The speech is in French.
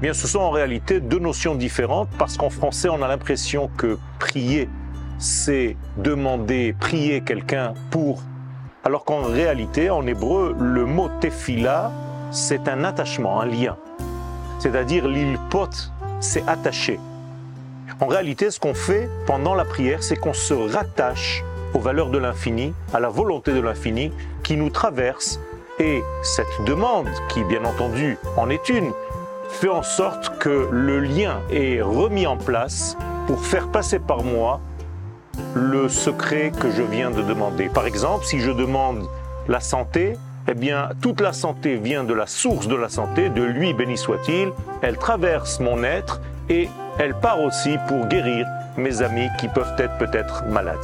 Bien, ce sont en réalité deux notions différentes parce qu'en français, on a l'impression que prier, c'est demander, prier quelqu'un pour, alors qu'en réalité, en hébreu, le mot tefila, c'est un attachement, un lien. C'est-à-dire l'ilpot, c'est attaché. En réalité, ce qu'on fait pendant la prière, c'est qu'on se rattache aux valeurs de l'infini, à la volonté de l'infini qui nous traverse. Et cette demande, qui bien entendu en est une, fait en sorte que le lien est remis en place pour faire passer par moi le secret que je viens de demander. Par exemple, si je demande la santé, eh bien, toute la santé vient de la source de la santé, de lui béni soit-il. Elle traverse mon être et elle part aussi pour guérir mes amis qui peuvent être peut-être malades.